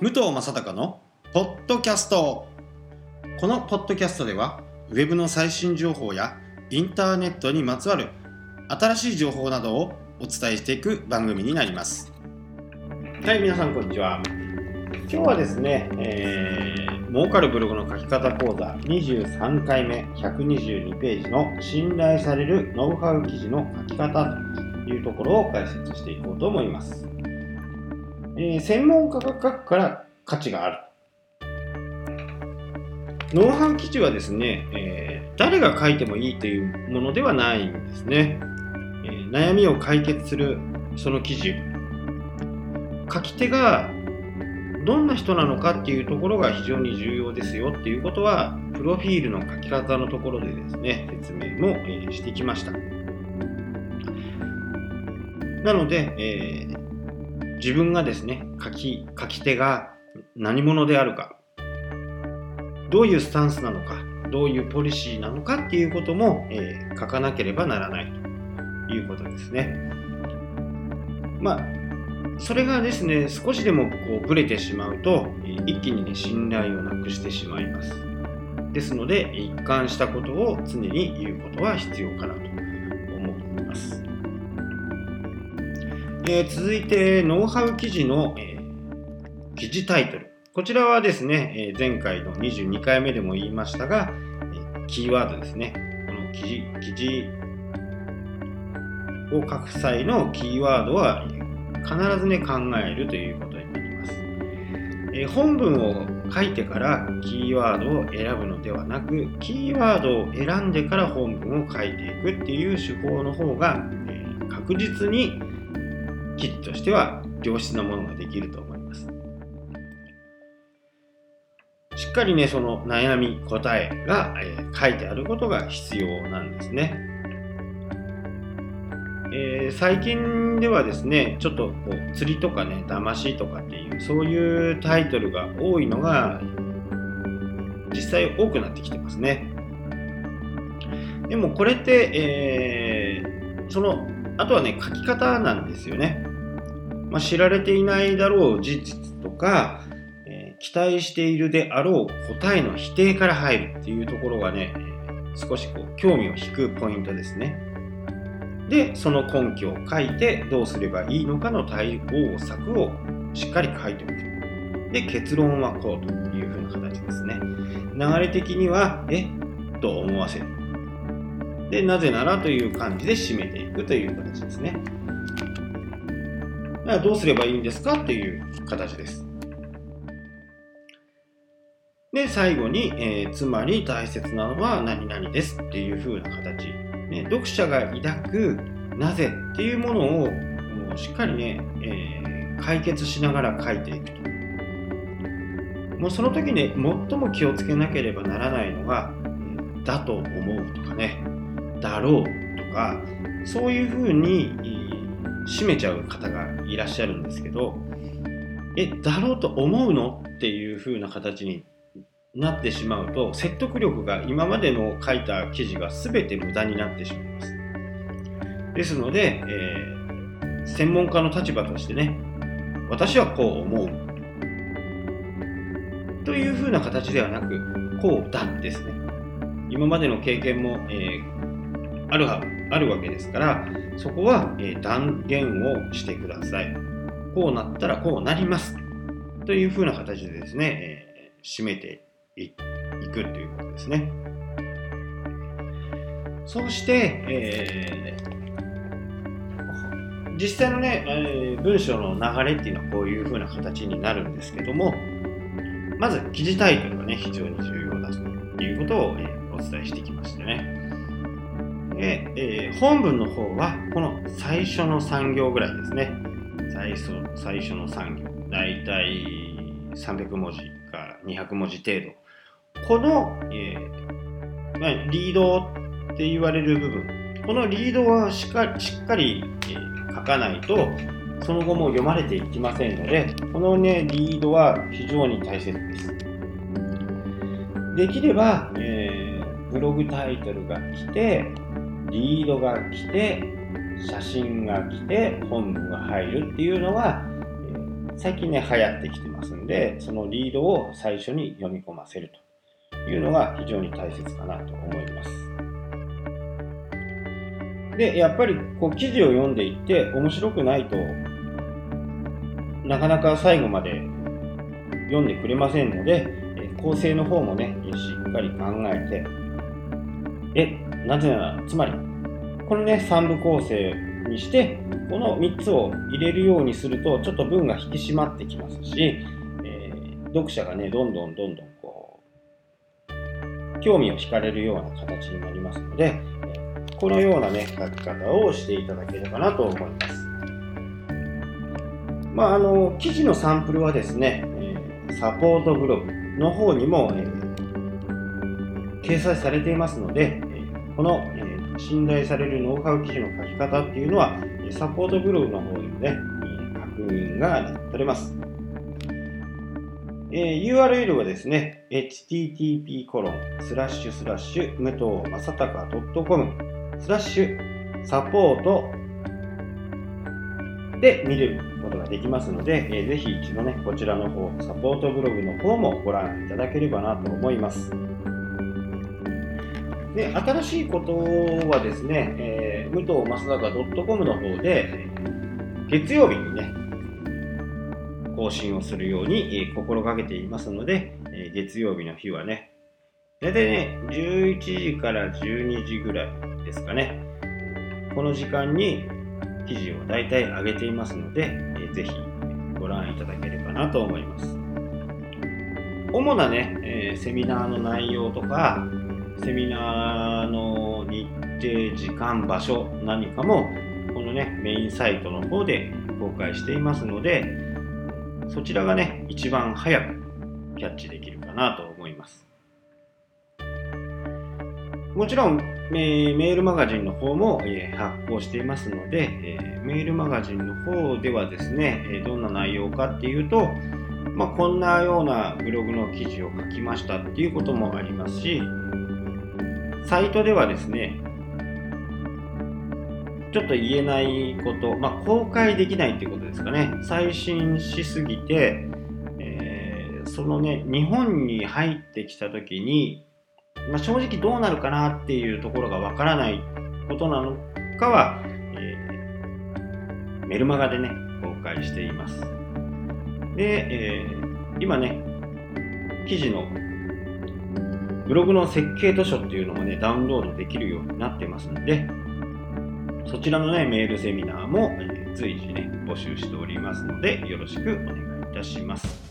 武藤正孝のポッドキャスト。このポッドキャストではウェブの最新情報やインターネットにまつわる新しい情報などをお伝えしていく番組になります。はい皆さんこんにちは。今日はですね、えー、儲かるブログの書き方講座23回目122ページの信頼されるノウハウ記事の書き方というところを解説していこうと思います。えー、専門家が書くから価値がある。ノウハウ記事はですね、えー、誰が書いてもいいというものではないんですね。えー、悩みを解決するその記事。書き手がどんな人なのかっていうところが非常に重要ですよっていうことは、プロフィールの書き方のところでですね、説明も、してきました。なので、えー、自分がですね、書き、書き手が何者であるか、どういうスタンスなのか、どういうポリシーなのかっていうことも、えー、書かなければならないということですね。まあ、それがですね、少しでもこうブレてしまうと、一気にね、信頼をなくしてしまいます。ですので、一貫したことを常に言うことは必要かなと思います。えー、続いて、ノウハウ記事の、えー、記事タイトル。こちらはですね、えー、前回の22回目でも言いましたが、えキーワードですね。この記事、記事を書く際のキーワードは必ずね、考えるということになります。え本文を書いてからキーワードを選ぶのではなく、キーワードを選んでから本文を書いていくっていう手法の方が、え確実に記事としては良質なものができると思います。しっかりね、その悩み、答えが、えー、書いてあることが必要なんですね。えー、最近ではですね、ちょっとこう釣りとかね、騙しとかっていう、そういうタイトルが多いのが、実際多くなってきてますね。でもこれって、えー、その、あとはね、書き方なんですよね。まあ、知られていないだろう事実とか、えー、期待しているであろう答えの否定から入るっていうところがね、少しこう興味を引くポイントですね。で、その根拠を書いてどうすればいいのかの対応策をしっかり書いておく。で、結論はこうというふうな形ですね。流れ的には、え？と思わせる。で、なぜならという感じで締めていくという形ですね。だからどうすればいいんですかっていう形です。で、最後に、えー、つまり大切なのは何々ですっていう風な形。ね、読者が抱くなぜっていうものをもうしっかりね、えー、解決しながら書いていくと。もうその時ね、最も気をつけなければならないのが、だと思うとかね、だろうとか、そういうふうに閉めちゃう方がいらっしゃるんですけど、え、だろうと思うの？っていう風な形になってしまうと、説得力が今までの書いた記事が全て無駄になってしまいます。ですので、えー、専門家の立場としてね、私はこう思う。という風な形ではなく、こうだですね。今までの経験も、えー、あるあるわけですから、そこは、え断言をしてください。こうなったらこうなります。というふうな形でですね、え締めていくということですね。そして、えー、実際のね、えー、文章の流れっていうのはこういうふうな形になるんですけども、まず記事タイトルがね、非常に重要だということを、え、お伝えしてきましたね。で、えー、本文の方はこの最初の3行ぐらいですね。最初最初の3行。だいたい300文字か200文字程度。この、えーまあ、リードって言われる部分。このリードはしっかりしっかり、えー、書かないとその後も読まれていきませんので、このね、リードは非常に大切です。できれば、えー、ブログタイトルが来て、リードが来て、写真が来て、本文が入るっていうのが、最近ね、流行ってきてますんで、そのリードを最初に読み込ませるというのが非常に大切かなと思います。で、やっぱりこう記事を読んでいって面白くないとなかなか最後まで読んでくれませんので、構成の方もね、しっかり考えて、え、なぜなら、つまり、このね、3部構成にして、この3つを入れるようにすると、ちょっと文が引き締まってきますし、えー、読者がね、どんどんどんどんこう、興味を惹かれるような形になりますので、このようなね、書き方をしていただければなと思います。まあ、あの、記事のサンプルはですね、サポートブログの方にも、え、掲載されていますので、この、信頼されるノウハウ記事の書き方っていうのは、サポートブログの方でもね、確認が取れます。え、URL はですね、http コロンスラッシュスラッシュ武藤正隆 .com スラッシュサポートで見ることができますので、えー、ぜひ一度ね、こちらの方、サポートブログの方もご覧いただければなと思います。で、新しいことはですね、えー、武藤正孝 .com の方で、月曜日にね、更新をするように、えー、心がけていますので、えー、月曜日の日はね、大体ね、11時から12時ぐらいですかね、この時間に記事を大体上げていますので、えぜひご覧いただければなと思います。主なね、えセミナーの内容とか、セミナーの日程、時間、場所何かも、このね、メインサイトの方で公開していますので、そちらがね、一番早くキャッチできるかなと思います。もちろん、えー、メールマガジンの方も、えー、発行していますので、えー、メールマガジンの方ではですね、えどんな内容かっていうと、まあ、こんなようなブログの記事を書きましたっていうこともありますし、サイトではですね、ちょっと言えないこと、まあ、公開できないっていうことですかね。最新しすぎて、えー、そのね、日本に入ってきた時に、まあ、正直どうなるかなっていうところがわからないことなのかは、えー、メルマガでね、公開しています。で、えー、今ね、記事のブログの設計図書っていうのもね、ダウンロードできるようになってますんで、そちらのね、メールセミナーも、え、随時ね、募集しておりますので、よろしくお願いいたします。